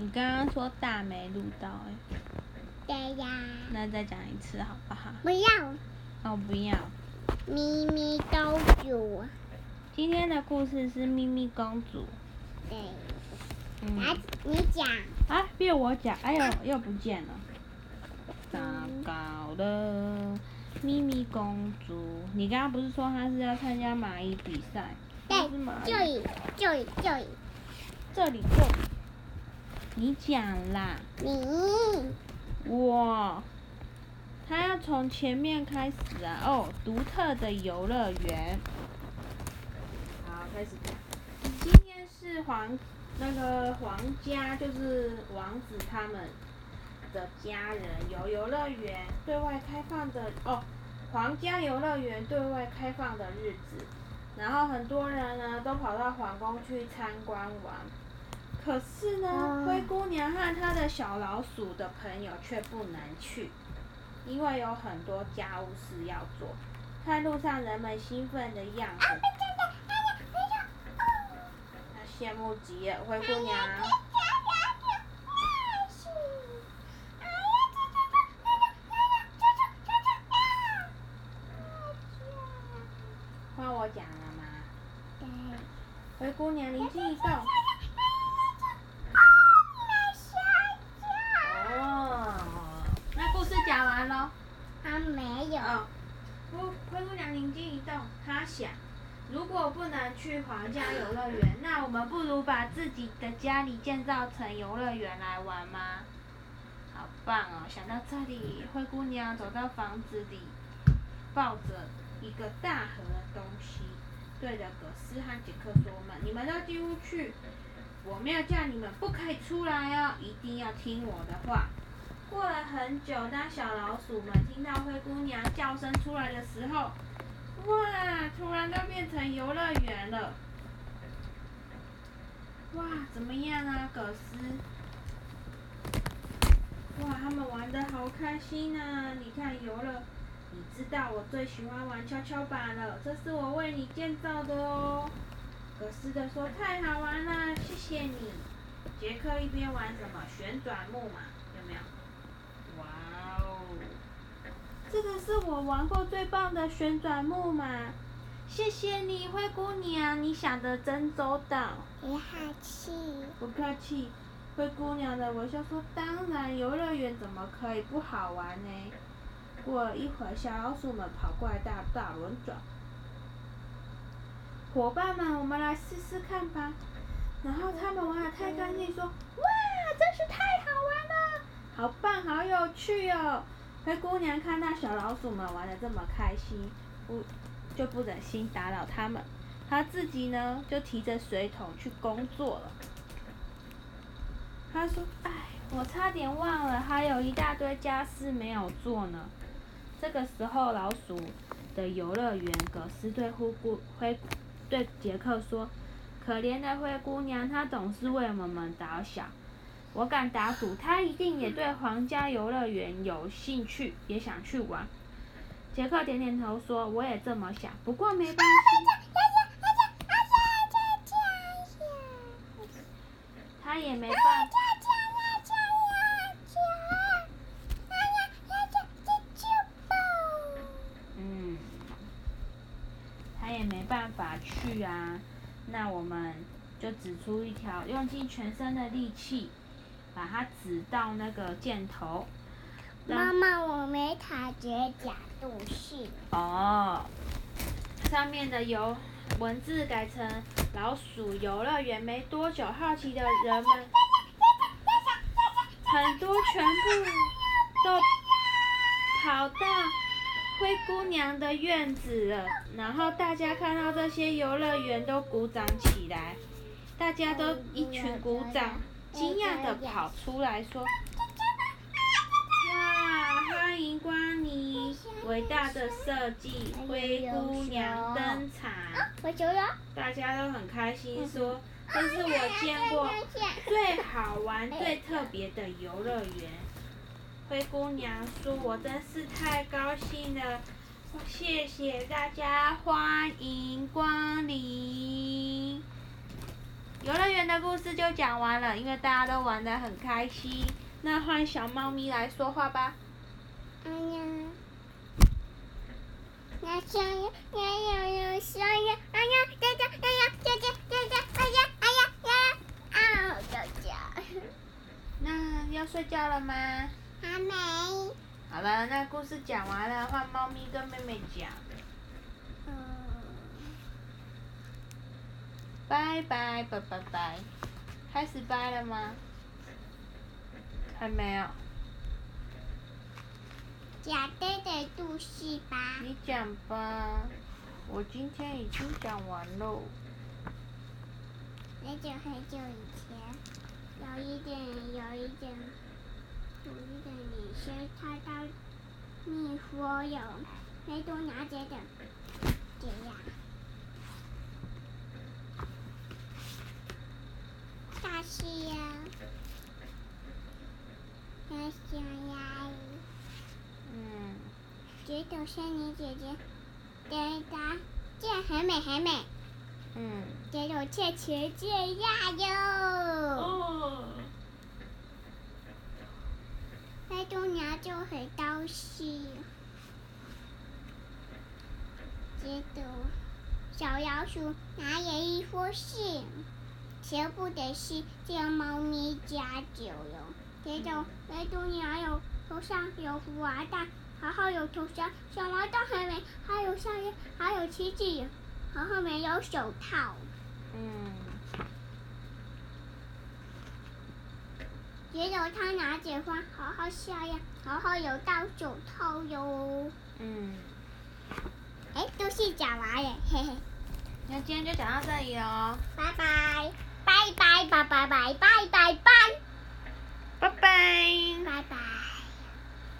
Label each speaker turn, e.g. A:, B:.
A: 你刚刚说大没录到哎、
B: 对呀，
A: 那再讲一次好不好？
B: 不要
A: 哦，不要。
B: 咪咪公主，
A: 今天的故事是咪咪公主。
B: 对，
A: 嗯
B: 来你讲，
A: 啊，变我讲，哎呦，又不见了。糟糕了，咪咪公主，你刚刚不是说她是要参加蚂蚁比赛？她是蚂
B: 对，
A: 蚁
B: 这里这里这里，
A: 这里这里，你讲啦，
B: 你
A: 我，他要从前面开始啊。哦，独特的游乐园。好，开始讲。今天是皇那个皇家，就是王子他们的家人游游乐园对外开放的哦，皇家游乐园对外开放的日子，然后很多人呢都跑到皇宫去参观玩。可是呢，
B: 嗯
A: 灰姑娘和她的小老鼠的朋友却不能去，因为有很多家务事要做。看路上人们兴奋的样子，她羡慕极了。灰姑娘，换我讲了吗？
B: 对，
A: 灰姑娘灵机一动，
B: 没有，
A: 哦，灰灰姑娘灵机一动，她想，如果不能去皇家游乐园，那我们不如把自己的家里建造成游乐园来玩吗？好棒哦！想到这里，灰姑娘走到房子里，抱着一个大盒的东西，对着葛斯和杰克说们：“你们都进屋去，我没有叫你们不可以出来哦，一定要听我的话。”过了很久，当小老鼠们听到灰姑娘叫声出来的时候，哇！突然都变成游乐园了。哇，怎么样啊，葛斯？哇，他们玩的好开心啊！你看游乐，你知道我最喜欢玩跷跷板了，这是我为你建造的哦。葛斯的说：“太好玩了，谢谢你。”杰克一边玩什么旋转木马，有没有？这个是我玩过最棒的旋转木马，谢谢你，灰姑娘，你想的真周到。
B: 不客气，
A: 不客气。灰姑娘的微笑说：“当然，游乐园怎么可以不好玩呢？”过了一会儿，小老鼠们跑过来大大轮转。伙伴们，我们来试试看吧。然后他们玩的太开心，说：“哇，真是太好玩了，好棒，好有趣哦！”灰姑娘看到小老鼠们玩的这么开心，不就不忍心打扰他们。她自己呢，就提着水桶去工作了。她说：“哎，我差点忘了，还有一大堆家事没有做呢。”这个时候，老鼠的游乐园，葛斯对灰姑灰对杰克说：“可怜的灰姑娘，她总是为我们着想。我敢打赌，他一定也对皇家游乐园有兴趣，也想去玩。”杰克点点头说：“我也这么想，不过没办法。”他也没办法。嗯，他也没办法去啊。那我们就指出一条，用尽全身的力气，把它指到那个箭头。让
B: 妈妈，我没察觉假度是，
A: 哦，上面的游文字改成老鼠游乐园。没多久，好奇的人们很多全部都跑到灰姑娘的院子了。然后大家看到这些游乐园都鼓掌起来，大家都一群鼓掌，惊讶的跑出来说。哇！欢迎光临，伟大的设计，灰姑娘登场，大家都很开心，说这是我见过最好玩、最特别的游乐园。灰姑娘说：“我真是太高兴了，谢谢大家，欢迎光临。”游乐园的故事就讲完了，因为大家都玩得很开心。那换小猫咪来说话吧。
B: 哎呀，那小呀，呀呀呀，呀，哎呀，姐姐，哎呀，姐姐，姐姐，哎呀，哎呀，呀，啊，姐姐，
A: 那要睡觉了吗？
B: 还没。
A: 好了，那故事讲完了，换猫咪跟妹妹讲。
B: 嗯，
A: 拜拜拜拜拜，开始拜了吗？还没有。
B: 讲这个故事吧。
A: 你讲吧，我今天已经讲完喽。
B: 很久很久以前，有一点，有一点，有一点女生，她到蜜蜂有非常了解的这样样。大西洋，大西洋，
A: 嗯，
B: 觉得森林姐姐，对的，这很美很美，
A: 嗯。
B: 觉得切切这样哟。
A: 哦。
B: 飞度娘就很高兴，接着小老鼠拿了一封信，全部的信叫猫咪家酒哟。接着飞度娘有头上有福娃蛋，然后有头上小毛蛋还没，还有项链，还有旗帜，然后没有手套。
A: 嗯。
B: 接着他拿着花，好好笑呀，好好有戴手套哟。
A: 嗯。
B: 哎，都是假娃耶，嘿嘿。
A: 那今天就讲到这里喽。
B: 拜拜拜拜拜拜。拜拜。拜拜。